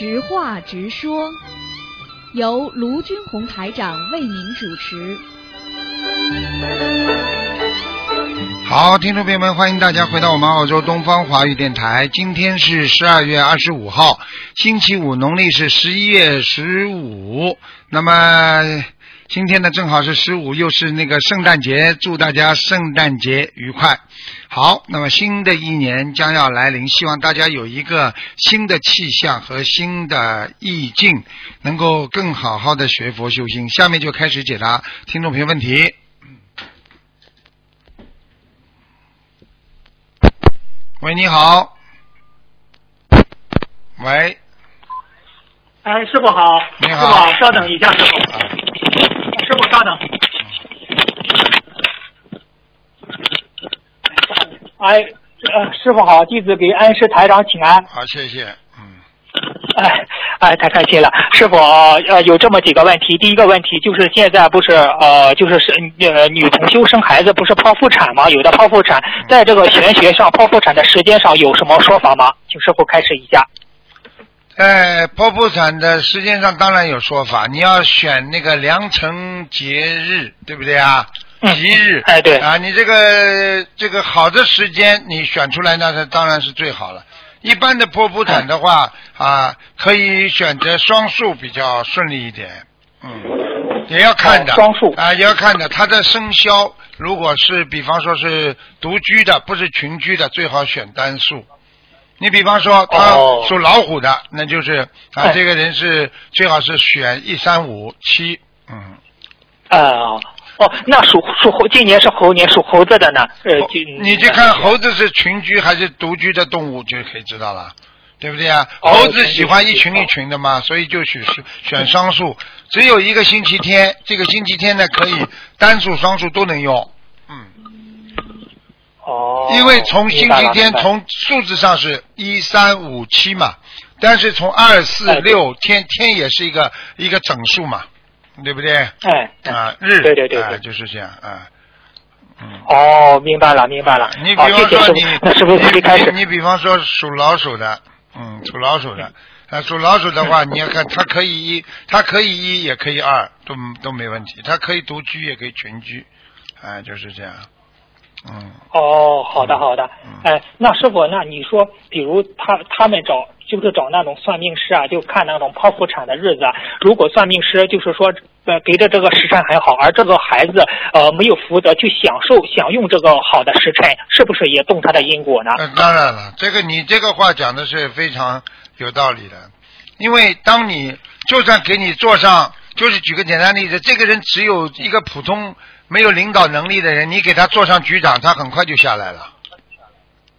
直话直说，由卢军红台长为您主持。好，听众朋友们，欢迎大家回到我们澳洲东方华语电台。今天是十二月二十五号，星期五，农历是十一月十五。那么今天呢，正好是十五，又是那个圣诞节，祝大家圣诞节愉快。好，那么新的一年将要来临，希望大家有一个新的气象和新的意境，能够更好好的学佛修心。下面就开始解答听众朋友问题。喂，你好。喂，哎，师傅好，你好师傅好，稍等一下，师傅，啊师傅稍等。哎，呃，师傅好，弟子给恩师台长请安。好，谢谢。嗯，哎哎，太开心了，师傅呃有这么几个问题。第一个问题就是现在不是呃就是是呃女同修生孩子不是剖腹产吗？有的剖腹产在这个玄学上剖腹产的时间上有什么说法吗？请师傅开始一下。在剖腹产的时间上当然有说法，你要选那个良辰节日，对不对啊？嗯吉日，哎对。啊，你这个这个好的时间你选出来，那是当然是最好了。一般的剖腹产的话啊，可以选择双数比较顺利一点，嗯，也要看的，哦双数。啊，也要看的。它的生肖如果是比方说是独居的，不是群居的，最好选单数。你比方说他哦属老虎的，那就是啊，哎。这个人是最好是选一三五七，嗯，呃哦，那属属猴，今年是猴年，属猴子的呢？呃，就你去看猴子是群居还是独居的动物，就可以知道了，对不对啊？哦猴子喜欢一群一群的嘛，所以就选选双数。只有一个星期天，这个星期天呢可以单数、双数都能用，嗯，哦，因为从星期天从数字上是一三五七嘛，但是从二四六天天也是一个一个整数嘛，对不对？哎哎啊，日对对对就是这样啊，嗯。哦，明白了明白了。你比方说 你，你比方说属老鼠的，嗯，属老鼠的，啊，属老鼠的话，你要看它可以一，它可以一，也可以二，都都没问题，它可以独居，也可以群居，啊，就是这样，嗯，哦，好的好的嗯。哎，那师傅，那你说，比如他他们找就是找那种算命师啊，就看那种剖腹产的日子啊，如果算命师就是说。呃，给的这个时辰很好，而这个孩子呃没有福德去享受享用这个好的时辰，是不是也动他的因果呢？那当然了，这个你这个话讲的是非常有道理的，因为当你就算给你做上，就是举个简单例子，这个人只有一个普通没有领导能力的人，你给他做上局长，他很快就下来了。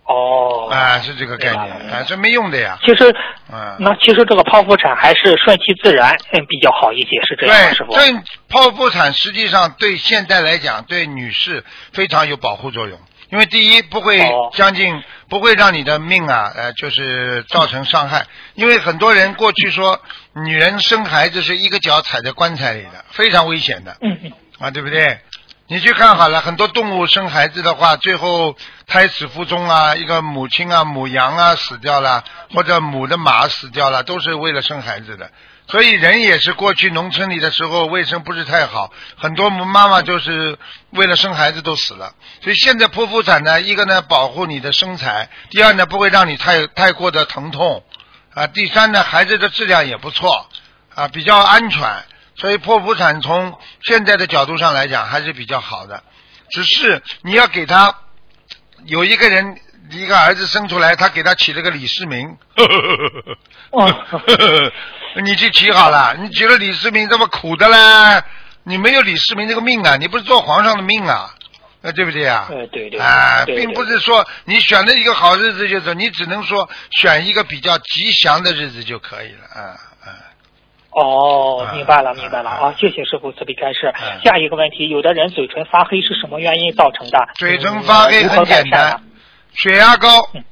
哦，啊，是这个概念啊，这没用的呀。其实啊，那其实这个剖腹产还是顺其自然，嗯，比较好一些，是这样师傅？对剖腹产实际上对现在来讲，对女士非常有保护作用。因为第一不会哦将近，不会让你的命啊，呃，就是造成伤害。因为很多人过去说，女人生孩子是一个脚踩在棺材里的，非常危险的。嗯嗯，啊，对不对？你去看好了，很多动物生孩子的话，最后胎死腹中啊，一个母亲啊，母羊啊死掉了，或者母的马死掉了，都是为了生孩子的。所以人也是过去农村里的时候卫生不是太好，很多妈妈就是为了生孩子都死了。所以现在剖腹产呢，一个呢保护你的身材，第二呢不会让你太太过的疼痛，啊，第三呢孩子的质量也不错，啊，比较安全。所以剖腹产从现在的角度上来讲还是比较好的，只是你要给他有一个人一个儿子生出来，他给他起了个李世民，哦 你去起好了，你起了李世民这么苦的嘞，你没有李世民这个命啊，你不是做皇上的命啊，啊，对不对啊？呃，对对，啊，对并不是说你选了一个好日子就走，你只能说选一个比较吉祥的日子就可以了，啊啊。哦，啊明白了，明白了啊啊！谢谢师傅慈悲开示啊。下一个问题，有的人嘴唇发黑是什么原因造成的？嘴唇发黑很简单？，血压高嗯，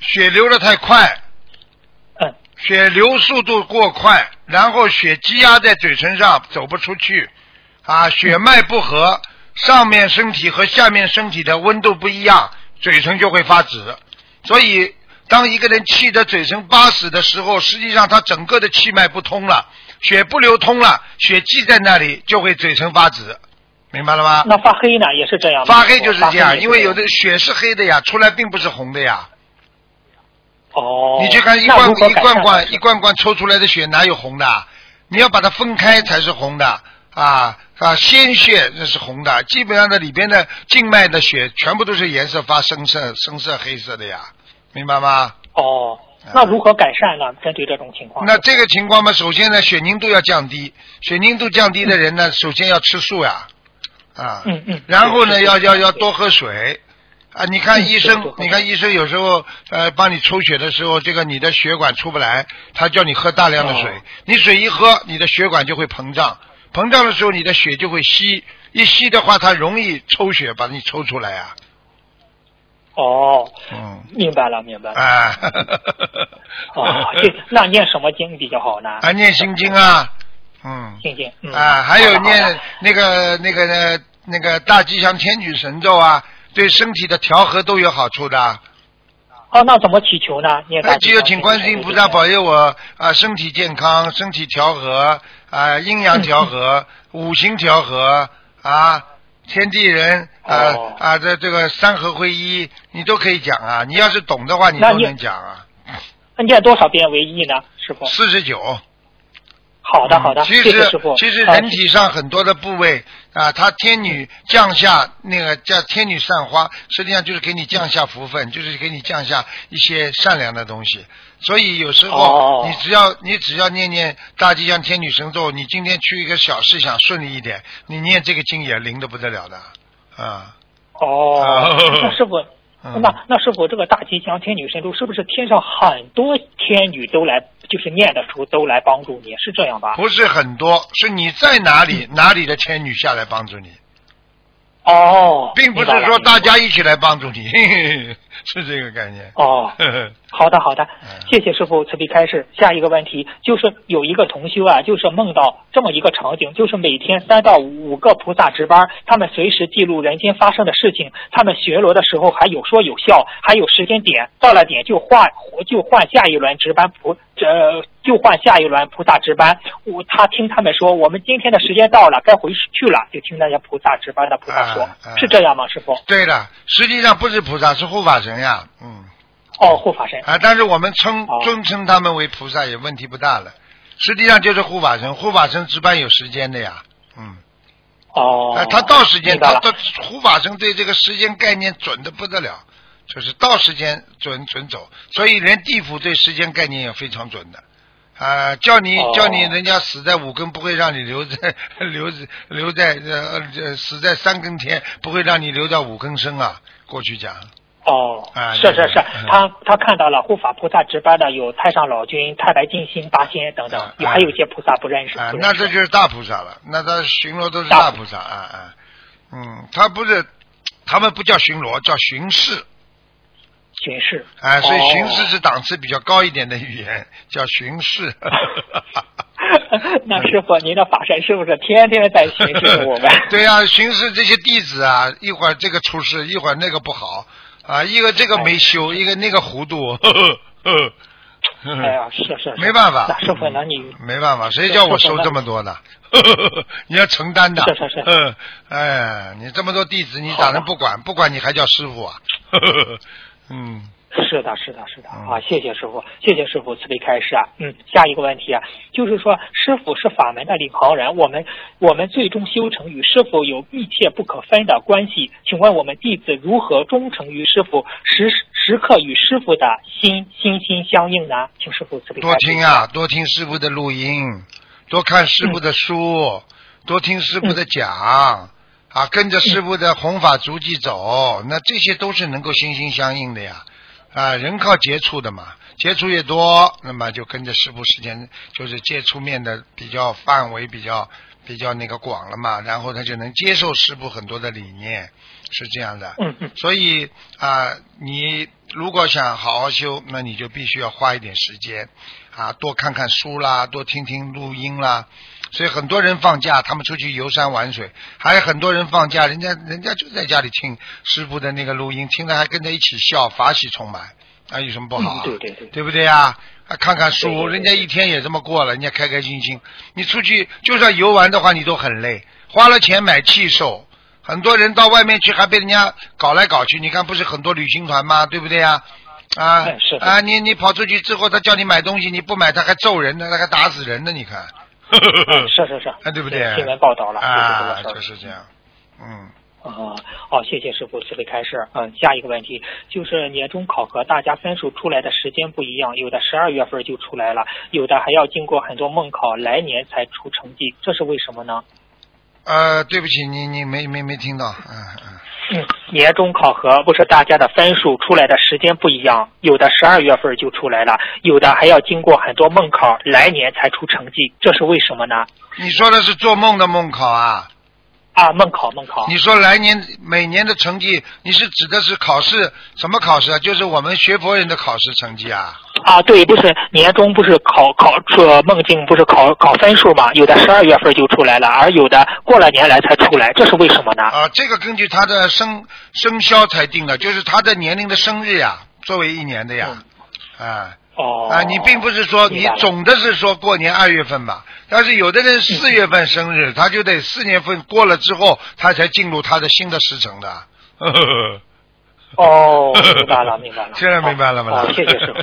血流的太快，嗯，血流速度过快，然后血积压在嘴唇上走不出去，啊，血脉不和，上面身体和下面身体的温度不一样，嘴唇就会发紫。所以，当一个人气得嘴唇发紫的时候，实际上他整个的气脉不通了，血不流通了，血积在那里就会嘴唇发紫，明白了吗？那发黑呢，也是这样。发黑就是这样，因为有的血是黑的呀，出来并不是红的呀。哦。你去看一那罐一罐罐一罐罐抽出来的血哪有红的？你要把它分开才是红的啊啊！鲜血那是红的，基本上的里边的静脉的血全部都是颜色发深色、深色、黑色的呀，明白吗？哦，那如何改善呢？针对这种情况。那这个情况嘛，首先呢，血凝度要降低，血凝度降低的人呢，首先要吃素呀，啊，嗯嗯。然后呢，要要要多喝水。啊，你看嗯医生你看医生有时候呃帮你抽血的时候，这个你的血管出不来，他叫你喝大量的水，哦。你水一喝，你的血管就会膨胀，膨胀的时候你的血就会吸，一吸的话，它容易抽血把你抽出来啊，哦，嗯，明白了，明白了。啊，哦，这那念什么经比较好呢？啊，念心经啊，嗯，心经。嗯。啊，还有念那个那个呃那个大吉祥天女神咒啊，对身体的调和都有好处的。哦，那怎么祈求呢？念大那只有请观世音菩萨保佑我啊，身体健康，身体调和啊，阴阳调和，五行调和啊，天地人啊、哦啊，这这个三合会一，你都可以讲啊。你要是懂的话，你都能讲啊。那念多少遍为一呢？师傅。四十九。好的，好的，嗯其。实其实呃人体上很多的部位啊，它天女降下那个叫天女散花，实际上就是给你降下福分，就是给你降下一些善良的东西。所以有时候哦你只要你只要念念大吉祥天女神咒，你今天去一个小事想顺利一点，你念这个经也灵的不得了的啊。哦哦，那师傅，嗯那那是否，这个大吉祥天女神咒是不是天上很多天女都来，就是念的时候都来帮助你，是这样吧？不是很多，是你在哪里，哪里的天女下来帮助你，哦，并不是说大家一起来帮助你，是这个概念。哦。好的，好的嗯，谢谢师傅慈悲开示。下一个问题就是有一个同修啊，就是梦到这么一个场景，就是每天三到五个菩萨值班，他们随时记录人间发生的事情，他们巡逻的时候还有说有笑，还有时间点，到了点就换就换下一轮值班菩呃就换下一轮菩萨值班。我他听他们说，我们今天的时间到了，该回去了，就听那些菩萨值班的菩萨说，啊啊是这样吗，师傅？对的，实际上不是菩萨，是护法神呀，嗯。哦，护法神。啊，但是我们称哦。尊称他们为菩萨也问题不大了，实际上就是护法神，护法神值班有时间的呀，嗯，哦啊，，他到时间，他的护法神对这个时间概念准的不得了，就是到时间准准走，所以连地府对时间概念也非常准的。啊，叫你哦。叫你人家死在五更，不会让你留在 留在留在呃呃死在三更天，不会让你留到五更生啊。过去讲，哦，啊是是是嗯，他他看到了护法菩萨值班的有太上老君、太白金星、八仙等等啊，还有一些菩萨不认识。啊，那这就是大菩萨了，那他巡逻都是大大菩萨啊啊，嗯，他不是，他们不叫巡逻，叫巡视巡视。啊，所以哦巡视是档次比较高一点的语言，叫巡视。那师傅，您的法身是不是天天在巡视我们？对呀、巡视这些弟子啊，一会儿这个出事，一会儿那个不好啊，一个这个没修，一个那个糊涂。呵呵呵呵哎呀，是是是，没办法，那师傅，那你没办法，谁叫我收这么多呢？你要承担的。是是是嗯，哎，你这么多弟子，你咋能不管？不管你还叫师傅啊？嗯，是的，是的，是的嗯啊！谢谢师傅，谢谢师傅慈悲开示啊。嗯，下一个问题啊，就是说师傅是法门的领航人，我们我们最终修成与师傅有密切不可分的关系。请问我们弟子如何忠诚于师傅，时时刻与师傅的心心心相应呢？请师傅慈悲。多听啊，多听师傅的录音，多看师傅的书，多听师傅的讲。啊，跟着师傅的弘法足迹走，那这些都是能够心心相印的呀。啊，人靠接触的嘛，接触越多，那么就跟着师傅时间就是接触面的比较范围比较比较那个广了嘛，然后他就能接受师傅很多的理念，是这样的。嗯嗯所以啊、你如果想好好修，那你就必须要花一点时间啊，多看看书啦，多听听录音啦。所以很多人放假，他们出去游山玩水；还有很多人放假，人家人家就在家里听师傅的那个录音，听着还跟着一起笑，法喜充满啊，有什么不好啊？嗯对对对对不对呀？啊，看看书，人家一天也这么过了，人家开开心心。你出去就算游玩的话，你都很累，花了钱买气受。很多人到外面去还被人家搞来搞去，你看不是很多旅行团吗？对不对呀？啊是啊，你你跑出去之后，他叫你买东西，你不买他还揍人呢，他还打死人呢，你看。嗯，是是是，哎，对不对？新闻报道了，啊，就是这样。嗯，啊，好，谢谢师傅慈悲开示。嗯，下一个问题就是年终考核，大家分数出来的时间不一样，有的十二月份就出来了，有的还要经过很多梦考，来年才出成绩，这是为什么呢？呃，对不起，你你没没没听到，嗯嗯。年终考核不是大家的分数出来的时间不一样，有的十二月份就出来了，有的还要经过很多梦考，来年才出成绩，这是为什么呢？你说的是做梦的梦考啊？啊，梦考梦考。你说来年每年的成绩，你是指的是考试什么考试啊？就是我们学佛人的考试成绩啊？啊，对，不是年终不是考考出梦境不是考考分数嘛？有的十二月份就出来了，而有的过了年来才出来，这是为什么呢？啊，这个根据他的生生肖才定的，就是他的年龄的生日呀，作为一年的呀，啊哦。啊，你并不是说你总的是说过年二月份吧，但是有的人四月份生日，他就得四年份过了之后，他才进入他的新的时辰的。呵呵呵哦，明白了，明白了。现在明白了吗哦，谢谢师傅，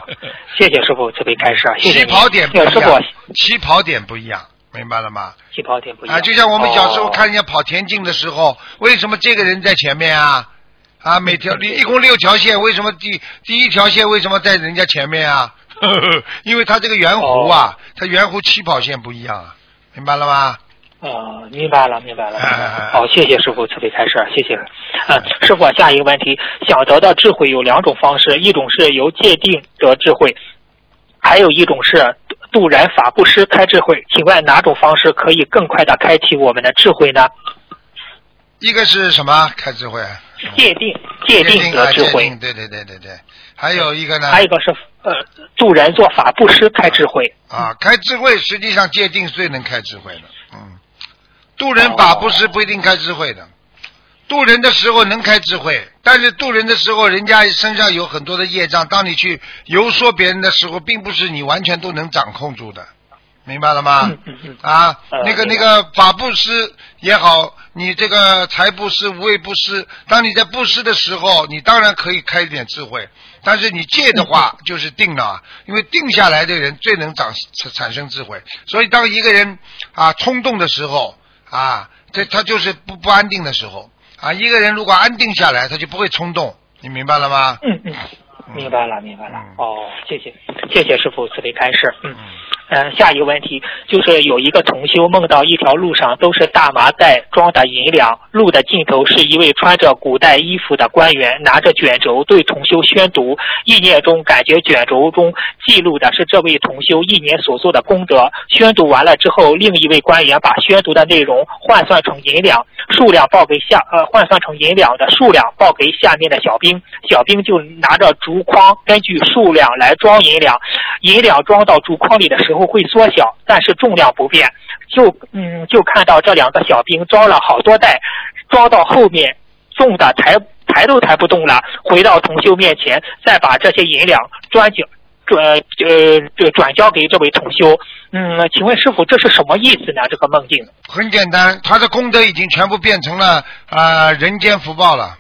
谢谢师傅慈悲开示，谢谢。起跑点不一样傅，，起跑点不一样，明白了吗？起跑点不一样。啊，就像我们小时候哦看人家跑田径的时候，为什么这个人在前面啊？啊，每条 一共六条线，为什么第第一条线为什么在人家前面啊？因为它这个圆弧啊，它圆弧起跑线不一样啊，明白了吗？呃，明白了，明白了。好，谢谢师傅慈悲开示，谢谢。嗯，师傅，下一个问题，想得到智慧有两种方式，一种是由界定得智慧，还有一种是渡然法布施开智慧。请问哪种方式可以更快的开启我们的智慧呢？一个是什么开智慧？界定，界定得啊智慧。对对对对对。还有一个呢？还有一个是呃渡人做法布施开智慧。啊，开智慧实际上界定是最能开智慧的，嗯，渡人法布施不一定开智慧的，渡人的时候能开智慧，但是渡人的时候，人家身上有很多的业障，当你去游说别人的时候，并不是你完全都能掌控住的，明白了吗？啊，呃那个那个法布施也好，你这个财布施、无畏布施，当你在布施的时候，你当然可以开一点智慧，但是你戒的话就是定了啊，因为定下来的人最能长产产生智慧，所以当一个人啊冲动的时候啊，这他就是不不安定的时候。啊，一个人如果安定下来，他就不会冲动，你明白了吗？嗯嗯，明白了，明白了嗯。哦，谢谢，谢谢师傅慈悲开示。嗯。嗯呃，下一个问题就是有一个同修梦到一条路上都是大麻袋装的银两，路的尽头是一位穿着古代衣服的官员，拿着卷轴对同修宣读。意念中感觉卷轴中记录的是这位同修一年所做的功德。宣读完了之后，另一位官员把宣读的内容换算成银两，数量报给下呃换算成银两的数量报给下面的小兵，小兵就拿着竹筐根据数量来装银两，银两装到竹筐里的时候会缩小，但是重量不变。就嗯就看到这两个小兵装了好多袋，装到后面重的抬抬都抬不动了，回到同修面前，再把这些银两转交。转呃这转交给这位同修，嗯，请问师傅这是什么意思呢？这个梦境？很简单，他的功德已经全部变成了啊、呃人间福报了。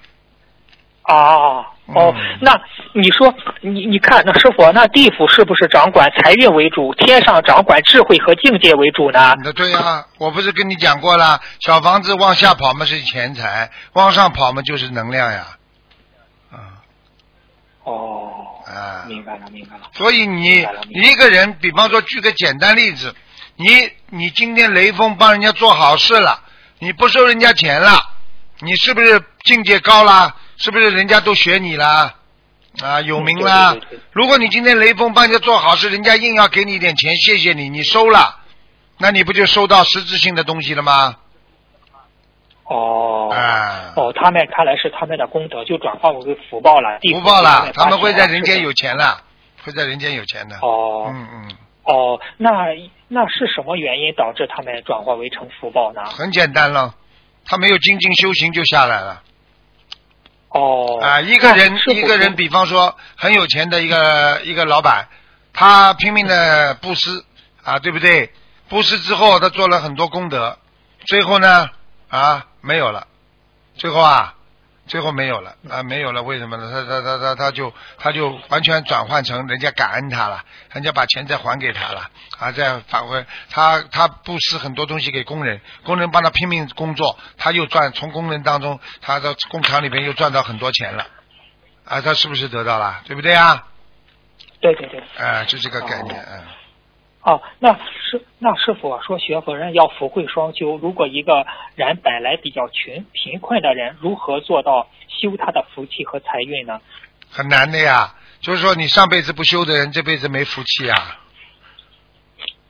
哦哦嗯，那你说，你你看，那师傅，那地府是不是掌管财运为主，天上掌管智慧和境界为主呢？那对呀、我不是跟你讲过了，小房子往下跑嘛是钱财，往上跑嘛就是能量呀。啊哦，啊，明白了，明白了。所以你一个人，比方说举个简单例子，你你今天雷锋帮人家做好事了，你不收人家钱了，你是不是境界高了？是不是人家都学你啦？啊，有名了。对对对对如果你今天雷锋帮人家做好事，人家硬要给你一点钱，谢谢你，你收了，那你不就收到实质性的东西了吗？哦。啊，哦，他们看来是他们的功德就转化为福报了，福报了，他们会在人间有钱了，会在人间有钱的。哦嗯嗯，哦，那那是什么原因导致他们转化为成福报呢？很简单了，他没有精进修行就下来了。哦，啊，一个人一个人，比方说很有钱的一个一个老板，他拼命的布施啊，对不对？布施之后，他做了很多功德，最后呢啊没有了，最后啊最后没有了啊没有了，为什么呢？他他他他他就他就完全转换成人家感恩他了，人家把钱再还给他了啊，再返回他他布施很多东西给工人，工人帮他拼命工作，他又赚从工人当中他的工厂里面又赚到很多钱了。啊，他是不是得到了？对不对啊？对对对。啊，就这个概念，嗯。哦，那是那师傅啊说学佛人要福慧双修，如果一个人本来比较穷贫困的人，如何做到修他的福气和财运呢？很难的呀。就是说，你上辈子不修的人，这辈子没福气啊。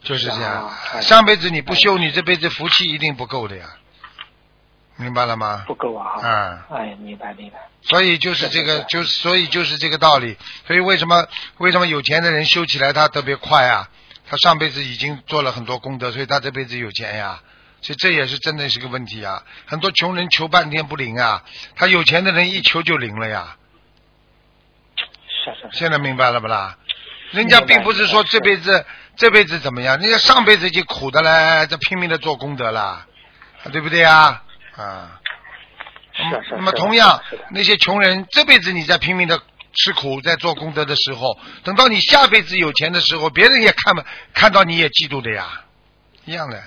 就是这样，啊哎上辈子你不修，你这辈子福气一定不够的呀。明白了吗？不够啊！嗯，哎，明白明白。所以就是这个，是是就所以就是这个道理。所以为什么为什么有钱的人修起来他特别快啊？他上辈子已经做了很多功德，所以他这辈子有钱呀。所以这也是真的是个问题啊！很多穷人求半天不灵啊，他有钱的人一求就灵了呀。是是是。现在明白了不啦？人家并不是说这辈子这辈子怎么样，人家上辈子已经苦的嘞，在拼命的做功德了，对不对呀？啊。是是那么同样，那些穷人这辈子你在拼命的吃苦，在做功德的时候，等到你下辈子有钱的时候，别人也看嘛，看到你也嫉妒的呀，一样的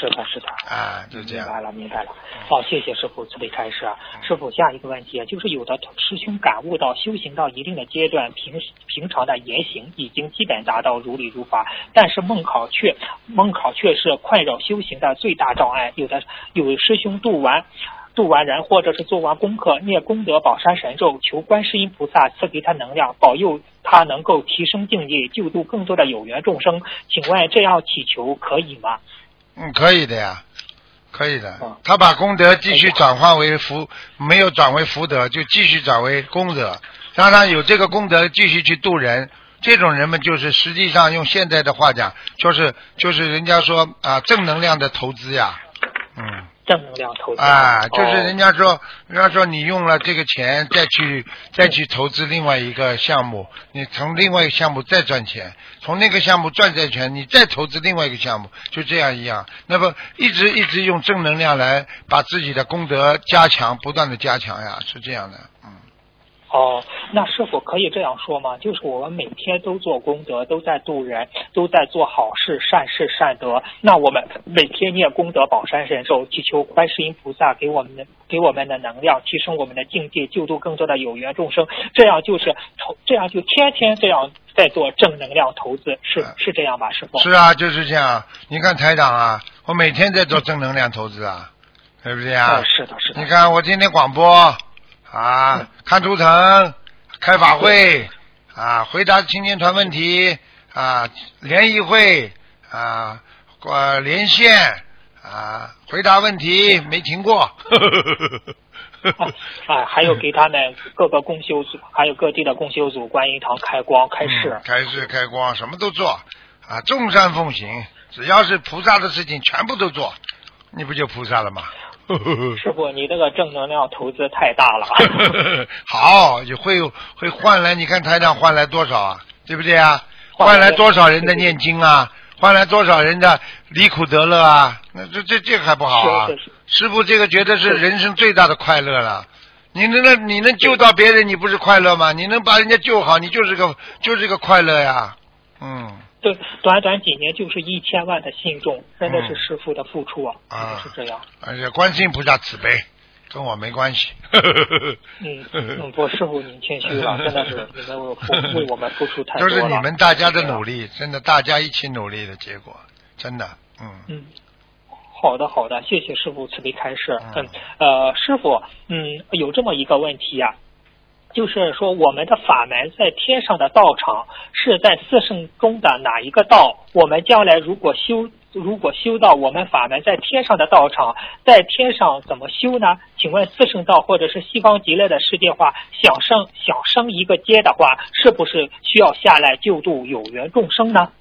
是的，是的。啊，就这样。明白了，明白了。好，谢谢师傅慈悲开示啊。师傅，下一个问题啊，就是有的师兄感悟到修行到一定的阶段，平平常的言行已经基本达到如理如法，但是梦考却梦考却是困扰修行的最大障碍。有的有师兄度完。度完人，或者是做完功课，念功德宝山神咒，求观世音菩萨赐给他能量，保佑他能够提升境界，救度更多的有缘众生。请问这样祈求可以吗？嗯，可以的呀，可以的嗯。他把功德继续转化为福，没有转为福德，就继续转为功德，让他有这个功德继续去度人。这种人们就是实际上用现在的话讲，就是就是人家说啊正能量的投资呀，嗯。正能量投资啊，就是哦人家说，人家说你用了这个钱再去再去投资另外一个项目，你从另外一个项目再赚钱，从那个项目赚再钱，你再投资另外一个项目，就这样一样。那么一直一直用正能量来把自己的功德加强，不断的加强呀，是这样的，嗯。哦，那是否可以这样说吗？就是我们每天都做功德，都在度人，都在做好事、善事、善德。那我们每天念功德宝山神咒，祈求观世音菩萨给我们的给我们的能量，提升我们的境界，救度更多的有缘众生。这样就是投，这样就天天这样在做正能量投资，是嗯是这样吧，师傅？是啊，就是这样。你看台长啊，我每天在做正能量投资啊，对不对啊？哦，是的，是的你。看我今天广播啊，看图腾，开法会啊，回答青年团问题啊，联谊会啊，呃，连线啊，回答问题没停过。啊，还有给他们各个共修组，还有各地的共修组、观音堂开光、开示嗯。开示开光，什么都做啊，众善奉行，只要是菩萨的事情，全部都做，你不就菩萨了吗？师傅，你这个正能量投资太大了。好，也会会换来，你看台长换来多少啊？对不对啊？换来多少人的念经啊？换来多少人的离苦得乐啊？那这这这还不好啊？师傅这个觉得是人生最大的快乐了。你能你能救到别人，你不是快乐吗？你能把人家救好，你就是个就是个快乐呀。嗯，对，短短几年就是一千万的信众，真的是嗯师傅的付出啊，啊真的是这样。而且观世音菩萨慈悲，跟我没关系。嗯嗯，不，师傅您谦虚了，真的是你们为付为我们付出太多了。就是你们大家的努力。真的，大家一起努力的结果，真的，嗯。嗯，好的好的，谢谢师傅慈悲开示。嗯嗯，呃，师傅，嗯，有这么一个问题呀、就是说我们的法门在天上的道场是在四圣中的哪一个道？我们将来如果修如果修到我们法门在天上的道场，在天上怎么修呢？请问四圣道或者是西方极乐的世界话，想升想升一个阶的话，是不是需要下来救度有缘众生呢？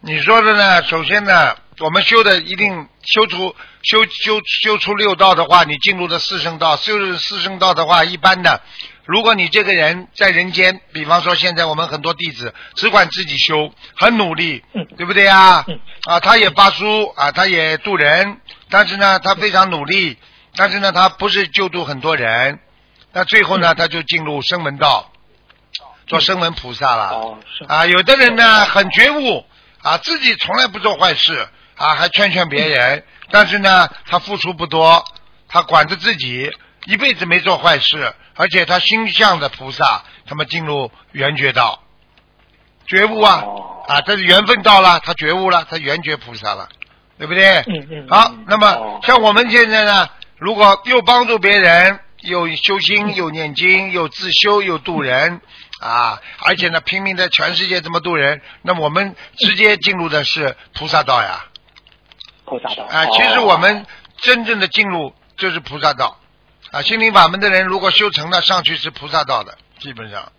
你说的呢？首先呢，我们修的一定修出修修修出六道的话，你进入的四圣道，修入四圣道的话，一般的，如果你这个人在人间，比方说现在我们很多弟子只管自己修，很努力，嗯。对不对呀？嗯。啊，他也发书啊，他也渡人，但是呢，他非常努力，但是呢，他不是救度很多人，那最后呢，他就进入声闻道，做声闻菩萨了。啊，有的人呢很觉悟啊，自己从来不做坏事啊，还劝劝别人，但是呢，他付出不多，他管着自己，一辈子没做坏事，而且他心向的菩萨，他们进入圆觉道，觉悟啊哦。啊，这是缘分到了，他觉悟了，他圆觉菩萨了，对不对？嗯嗯好嗯，那么哦。像我们现在呢，如果又帮助别人，又修心，又念经，又自修，又度人啊，而且呢，拼命在全世界这么度人，那么我们直接进入的是菩萨道呀。菩萨道。啊，其实哦。我们真正的进入就是菩萨道啊。心灵法门的人，如果修成了，上去是菩萨道的，基本上。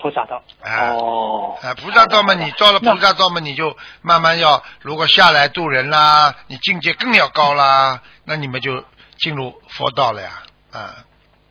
菩萨道啊哦啊，菩萨道嘛，你到了菩萨道嘛，你就慢慢要，如果下来度人啦，你境界更要高啦，那你们就进入佛道了呀，啊，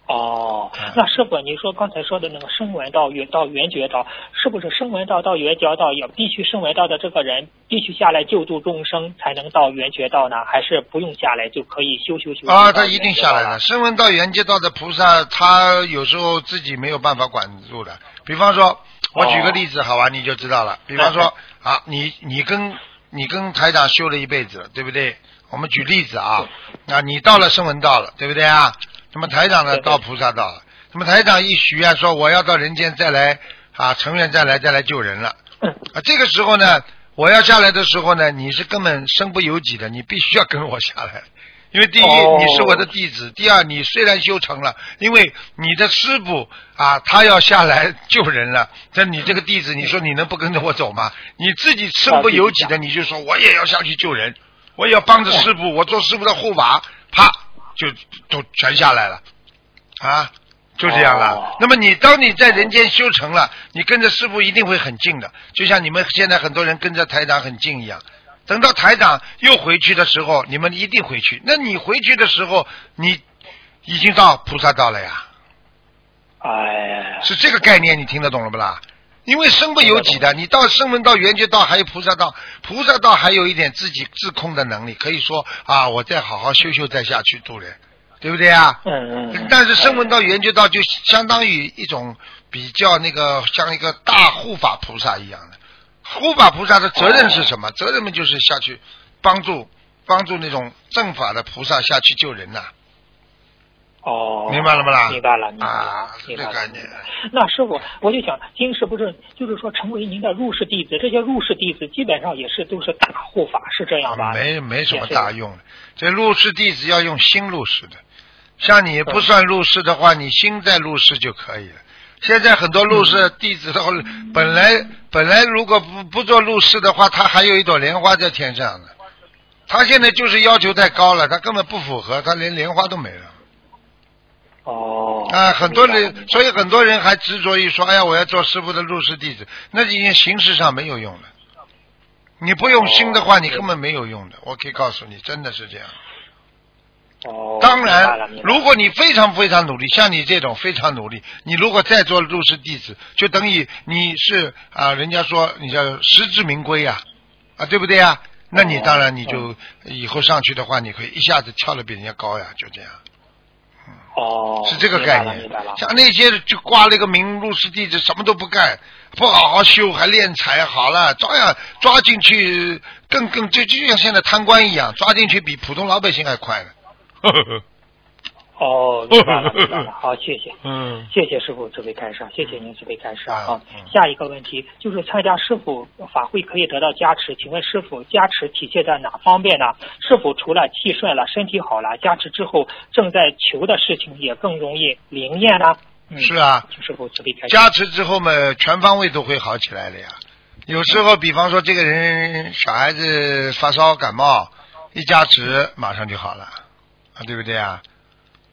哦嗯，那师傅，你说刚才说的那个声闻道、圆道、圆觉道，是不是声闻道到圆觉道也必须声闻道的这个人必须下来救助众生才能到圆觉道呢？还是不用下来就可以修修修？啊，他一定下来了。声闻道、圆觉道的菩萨，他有时候自己没有办法管住的。比方说，我举个例子，好吧，你就知道了。比方说，啊，你你跟你跟台长修了一辈子，对不对？我们举例子啊，啊，你到了声闻道了，对不对啊？那么台长呢，到菩萨道了。那么台长一许愿说，我要到人间再来啊，成愿再来再来救人了。嗯。啊，这个时候呢，我要下来的时候呢，你是根本身不由己的，你必须要跟我下来，因为第一、哦。你是我的弟子，第二你虽然修成了，因为你的师傅啊，他要下来救人了，这你这个弟子，你说你能不跟着我走吗？你自己身不由己的，你就说我也要下去救人，我也要帮着师傅，我做师傅的护法，啪就都全下来了，啊。就这样了。哦那么你当你在人间修成了，你跟着师傅一定会很近的，就像你们现在很多人跟着台长很近一样。等到台长又回去的时候，你们一定回去。那你回去的时候，你已经到菩萨道了呀，哎，是这个概念，你听得懂了不啦？因为身不由己的，你到声闻道、缘觉道，还有菩萨道，菩萨道还有一点自己自控的能力，可以说啊，我再好好修修再下去度人，对不对啊？嗯嗯嗯，但是声闻道、缘觉道就相当于一种比较那个像一个大护法菩萨一样的。护法菩萨的责任是什么？责任嘛就是下去帮助帮助那种正法的菩萨下去救人呐、哦，明白了不啦？明白了，明白了啊，，是明白了。这个概念。那师傅，我就想，今世不是就是说成为您的入室弟子，这些入室弟子基本上也是都是大护法，是这样吧？没没什么大用的。这入室弟子要用心入室的，像你不算入室的话，你心在入室就可以了。现在很多入室弟子的话，本来本来如果不不做入室的话，他还有一朵莲花在天上呢。他现在就是要求太高了，他根本不符合，他连莲花都没了。哦。啊，很多人，所以很多人还执着于说，哎呀，我要做师傅的入室弟子，那已经形式上没有用了。你不用心的话，哦你根本没有用的。我可以告诉你，真的是这样。哦，当然如果你非常非常努力，像你这种非常努力，你如果再做入室弟子，就等于你是啊，人家说你叫实至名归呀，啊，对不对呀？那你哦当然你就以后上去的话，你可以一下子跳的比人家高呀，就这样。哦，是这个概念。像那些就挂了一个名入室弟子，什么都不干，不好好修，还敛财，好了，照样抓进去，更更就就像现在贪官一样，抓进去比普通老百姓还快呢。呵呵呵哦，明白了，明白了。好，谢谢。嗯，谢谢师傅慈悲开示，谢谢您慈悲开示啊好！嗯下一个问题就是参加师傅法会可以得到加持，请问师傅加持体现在哪方面呢？是否除了气顺了、身体好了，加持之后正在求的事情也更容易灵验呢？嗯，是啊，请师傅慈悲开示。加持之后嘛，全方位都会好起来的呀。有时候，比方说这个人小孩子发烧感冒，一加持马上就好了，啊，对不对啊？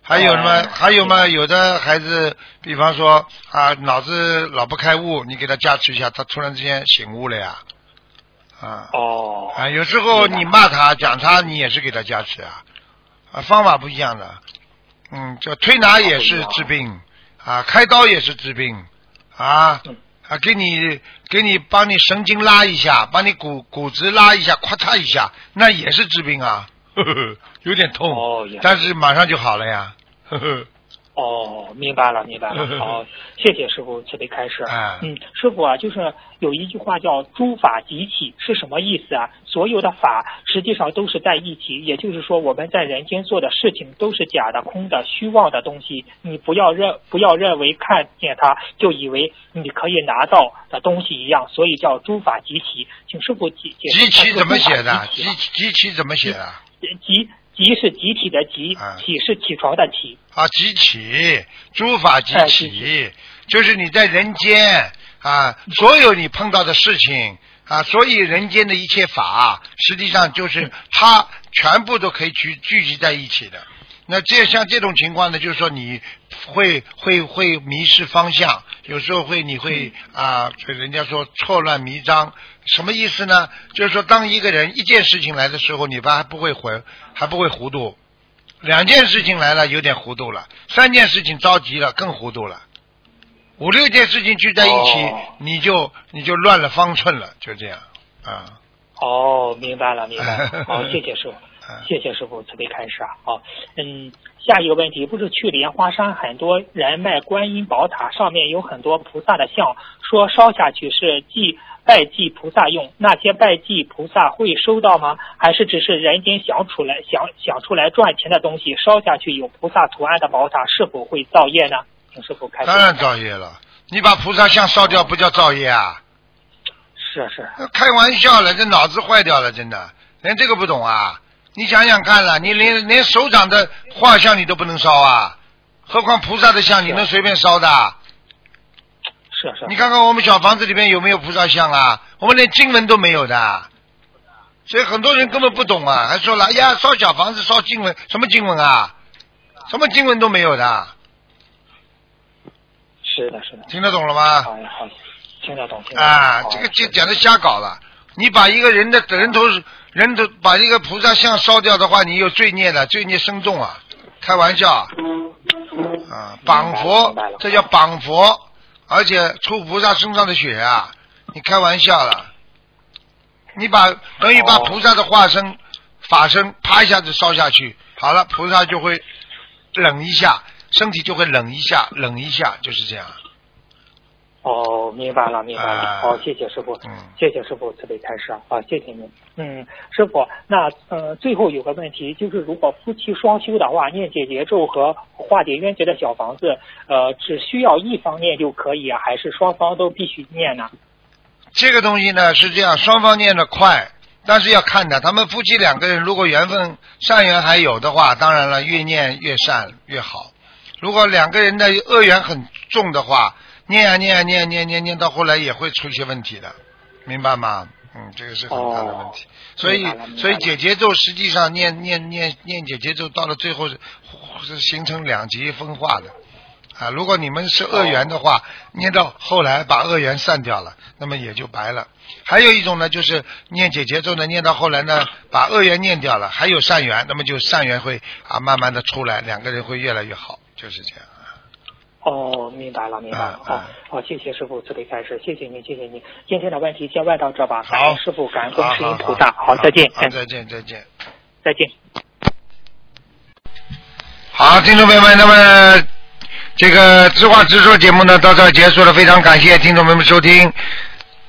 还有什么？哦还有嘛？有的孩子，比方说啊，脑子老不开悟，你给他加持一下，他突然之间醒悟了呀。啊。哦，啊，有时候你骂他、讲他，你也是给他加持啊，啊，方法不一样的。嗯，这推拿也是治病。啊，开刀也是治病。啊嗯。啊，给你给你帮你神经拉一下，帮你骨骨质拉一下，咔嚓一下，那也是治病啊，呵 呵有点痛，哦也但是马上就好了呀。呵呵哦，明白了，明白了。好，谢谢师傅慈悲开示。哎嗯，师傅啊，就是有一句话叫“诸法集起”，是什么意思啊？所有的法实际上都是在一起，也就是说，我们在人间做的事情都是假的、空的、虚妄的东西。你不要认不要认为看见它就以为你可以拿到的东西一样，所以叫诸法集起。请师傅解解释集齐怎么写的？集集集齐怎么写的？集集是集体的集啊，起是起床的起。啊，集起，诸法集哎起，集就是你在人间啊，所有你碰到的事情啊，所以人间的一切法，实际上就是它全部都可以聚聚集在一起的。那这像这种情况呢，就是说你会会会迷失方向，有时候会你会啊，这人家说错乱迷章，什么意思呢？就是说当一个人一件事情来的时候，你爸还不会混，还不会糊涂，两件事情来了有点糊涂了，三件事情着急了更糊涂了，五六件事情聚在一起，哦你就你就乱了方寸了，就这样啊。哦，明白了，明白了。好，谢谢师傅嗯，谢谢师傅慈悲开示啊。好，嗯，下一个问题，不是去莲花山很多人卖观音宝塔，上面有很多菩萨的像，说烧下去是祭拜祭菩萨用，那些拜祭菩萨会收到吗？还是只是人间想出来想想出来赚钱的东西，烧下去有菩萨图案的宝塔是否会造业呢？请师傅开示。当然造业了，你把菩萨像烧掉不叫造业啊？是是，开玩笑了，这脑子坏掉了，真的，连这个不懂啊？你想想看了，你连连手掌的画像你都不能烧啊，何况菩萨的像你能随便烧的？是是。你看看我们小房子里面有没有菩萨像啊？我们连经文都没有的，所以很多人根本不懂啊，还说了，哎呀，烧小房子烧经文，什么经文啊？什么经文都没有的，是的，是的。听得懂了吗？好呀，好，听得懂，听得懂。啊，这个就讲的瞎搞了。你把一个人的人头人头把一个菩萨像烧掉的话，你有罪孽的，罪孽深重啊！开玩笑啊！啊，绑佛这叫绑佛，而且出菩萨身上的血啊！你开玩笑了？你把等于把哦菩萨的化身、法身啪一下子烧下去，好了，菩萨就会冷一下，身体就会冷一下，冷一下，就是这样。哦，明白了，明白了。啊好，谢谢师傅，嗯谢谢师傅慈悲开示啊，好，谢谢您。嗯，师傅，那呃，最后有个问题，就是如果夫妻双修的话，念解结咒和化解冤结的小房子，呃，只需要一方念就可以啊，还是双方都必须念呢？这个东西呢是这样，双方念的快，但是要看的，他们夫妻两个人如果缘分善缘还有的话，当然了，越念越善越好。如果两个人的恶缘很重的话，念啊念啊念啊念啊念啊念到后来也会出一些问题的，明白吗？嗯，这个是很大的问题。所以所以解节奏实际上念念念念解节奏到了最后是是形成两极分化的。啊，如果你们是恶缘的话，念到后来把恶缘散掉了，那么也就白了。还有一种呢，就是念解节奏呢，念到后来呢，把恶缘念掉了，还有善缘，那么就善缘会啊慢慢的出来，两个人会越来越好，就是这样。哦，明白了，明白了。好好，谢谢师傅慈悲开示，谢谢您，谢谢您。今天的问题先问到这吧，感好恩师傅，感恩观世音好菩萨。好，再见，再见，再见。再见。好，听众朋友们，那么这个知话直说节目呢到这儿结束了，非常感谢听众朋友们收听。